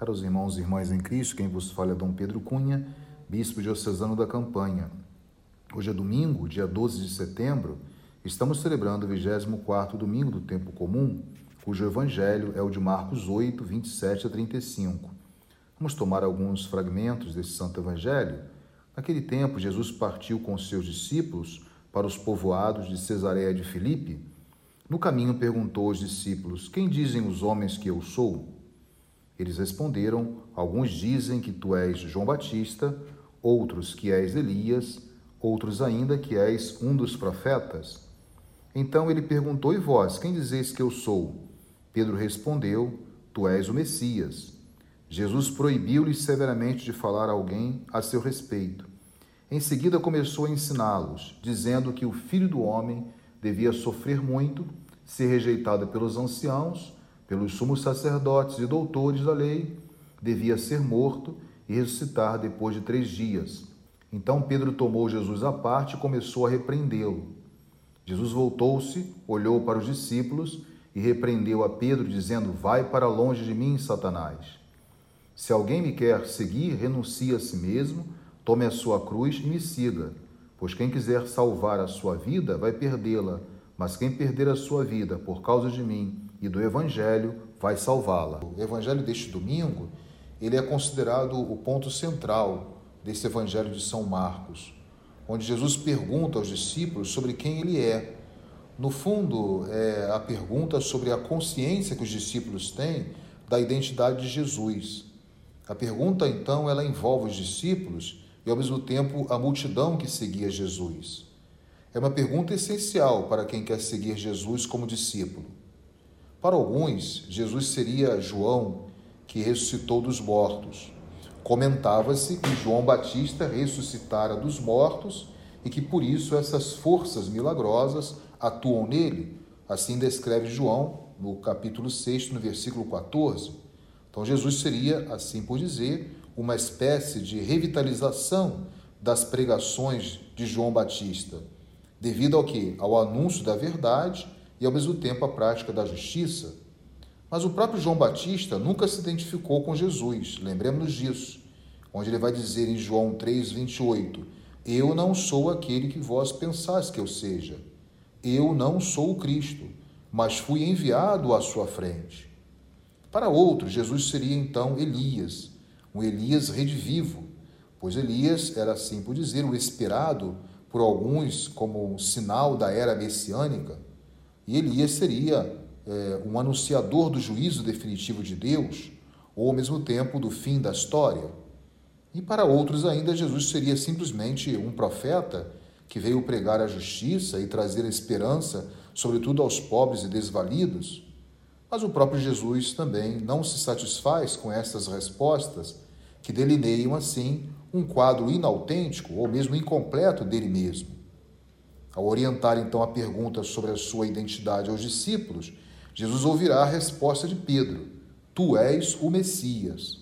Caros irmãos e irmãs em Cristo, quem vos fala é Dom Pedro Cunha, bispo diocesano da Campanha. Hoje é domingo, dia 12 de setembro, estamos celebrando o 24º domingo do tempo comum, cujo evangelho é o de Marcos 8, 27 a 35. Vamos tomar alguns fragmentos desse santo evangelho. Naquele tempo, Jesus partiu com seus discípulos para os povoados de Cesareia de Filipe. No caminho perguntou aos discípulos: Quem dizem os homens que eu sou? Eles responderam: Alguns dizem que tu és João Batista, outros que és Elias, outros ainda que és um dos profetas. Então ele perguntou: E vós, quem dizeis que eu sou? Pedro respondeu: Tu és o Messias. Jesus proibiu-lhes severamente de falar a alguém a seu respeito. Em seguida começou a ensiná-los, dizendo que o filho do homem devia sofrer muito, ser rejeitado pelos anciãos pelos sumos sacerdotes e doutores da lei, devia ser morto e ressuscitar depois de três dias. Então Pedro tomou Jesus à parte e começou a repreendê-lo. Jesus voltou-se, olhou para os discípulos e repreendeu a Pedro, dizendo: Vai para longe de mim, Satanás. Se alguém me quer seguir, renuncie a si mesmo, tome a sua cruz e me siga. Pois quem quiser salvar a sua vida vai perdê-la, mas quem perder a sua vida por causa de mim e do Evangelho vai salvá-la. O Evangelho deste domingo, ele é considerado o ponto central desse Evangelho de São Marcos, onde Jesus pergunta aos discípulos sobre quem ele é. No fundo, é a pergunta sobre a consciência que os discípulos têm da identidade de Jesus. A pergunta, então, ela envolve os discípulos e, ao mesmo tempo, a multidão que seguia Jesus. É uma pergunta essencial para quem quer seguir Jesus como discípulo. Para alguns, Jesus seria João que ressuscitou dos mortos. Comentava-se que João Batista ressuscitara dos mortos e que por isso essas forças milagrosas atuam nele. Assim descreve João no capítulo 6, no versículo 14. Então Jesus seria, assim por dizer, uma espécie de revitalização das pregações de João Batista, devido ao que? Ao anúncio da verdade e ao mesmo tempo a prática da justiça. Mas o próprio João Batista nunca se identificou com Jesus, lembremos-nos disso, onde ele vai dizer em João 3,28: Eu não sou aquele que vós pensais que eu seja. Eu não sou o Cristo, mas fui enviado à sua frente. Para outros, Jesus seria então Elias, um Elias redivivo, pois Elias era, assim por dizer, o esperado por alguns como um sinal da era messiânica. E Elias seria é, um anunciador do juízo definitivo de Deus, ou ao mesmo tempo do fim da história. E para outros ainda, Jesus seria simplesmente um profeta que veio pregar a justiça e trazer a esperança, sobretudo aos pobres e desvalidos. Mas o próprio Jesus também não se satisfaz com essas respostas que delineiam assim um quadro inautêntico ou mesmo incompleto dele mesmo. Ao orientar então a pergunta sobre a sua identidade aos discípulos, Jesus ouvirá a resposta de Pedro: Tu és o Messias.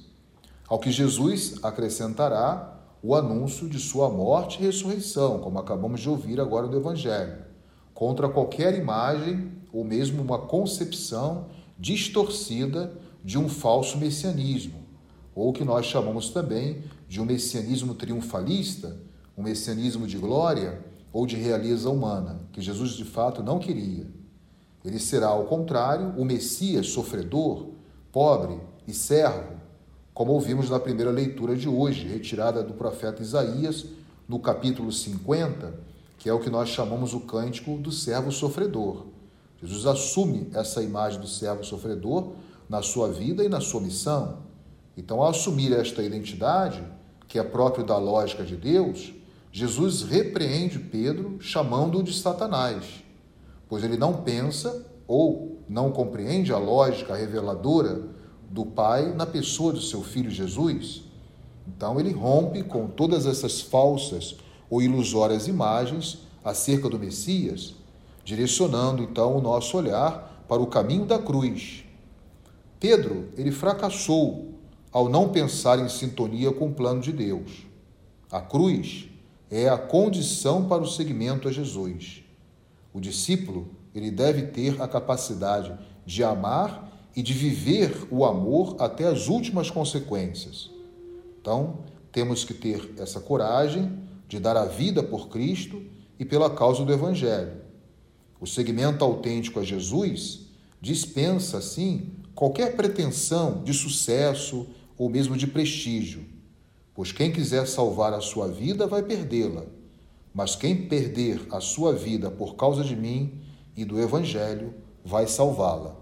Ao que Jesus acrescentará o anúncio de sua morte e ressurreição, como acabamos de ouvir agora no Evangelho, contra qualquer imagem ou mesmo uma concepção distorcida de um falso messianismo, ou que nós chamamos também de um messianismo triunfalista, um messianismo de glória, ou de realeza humana, que Jesus de fato não queria. Ele será, ao contrário, o Messias sofredor, pobre e servo, como ouvimos na primeira leitura de hoje, retirada do profeta Isaías, no capítulo 50, que é o que nós chamamos o cântico do servo sofredor. Jesus assume essa imagem do servo sofredor na sua vida e na sua missão. Então, ao assumir esta identidade, que é próprio da lógica de Deus, Jesus repreende Pedro chamando-o de Satanás, pois ele não pensa ou não compreende a lógica reveladora do Pai na pessoa do seu filho Jesus. Então ele rompe com todas essas falsas ou ilusórias imagens acerca do Messias, direcionando então o nosso olhar para o caminho da cruz. Pedro, ele fracassou ao não pensar em sintonia com o plano de Deus. A cruz é a condição para o seguimento a Jesus. O discípulo, ele deve ter a capacidade de amar e de viver o amor até as últimas consequências. Então, temos que ter essa coragem de dar a vida por Cristo e pela causa do Evangelho. O segmento autêntico a Jesus dispensa, assim, qualquer pretensão de sucesso ou mesmo de prestígio, pois quem quiser salvar a sua vida vai perdê-la, mas quem perder a sua vida por causa de mim e do Evangelho vai salvá-la.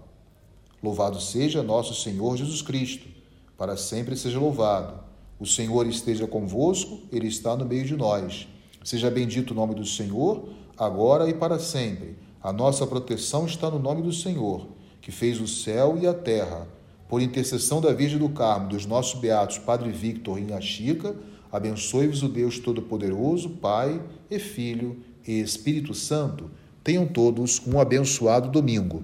Louvado seja nosso Senhor Jesus Cristo, para sempre seja louvado. O Senhor esteja convosco, Ele está no meio de nós. Seja bendito o nome do Senhor, agora e para sempre. A nossa proteção está no nome do Senhor, que fez o céu e a terra. Por intercessão da Virgem do Carmo, dos nossos beatos Padre Victor e Inha Chica, abençoe-vos o Deus Todo-Poderoso, Pai e Filho e Espírito Santo. Tenham todos um abençoado domingo.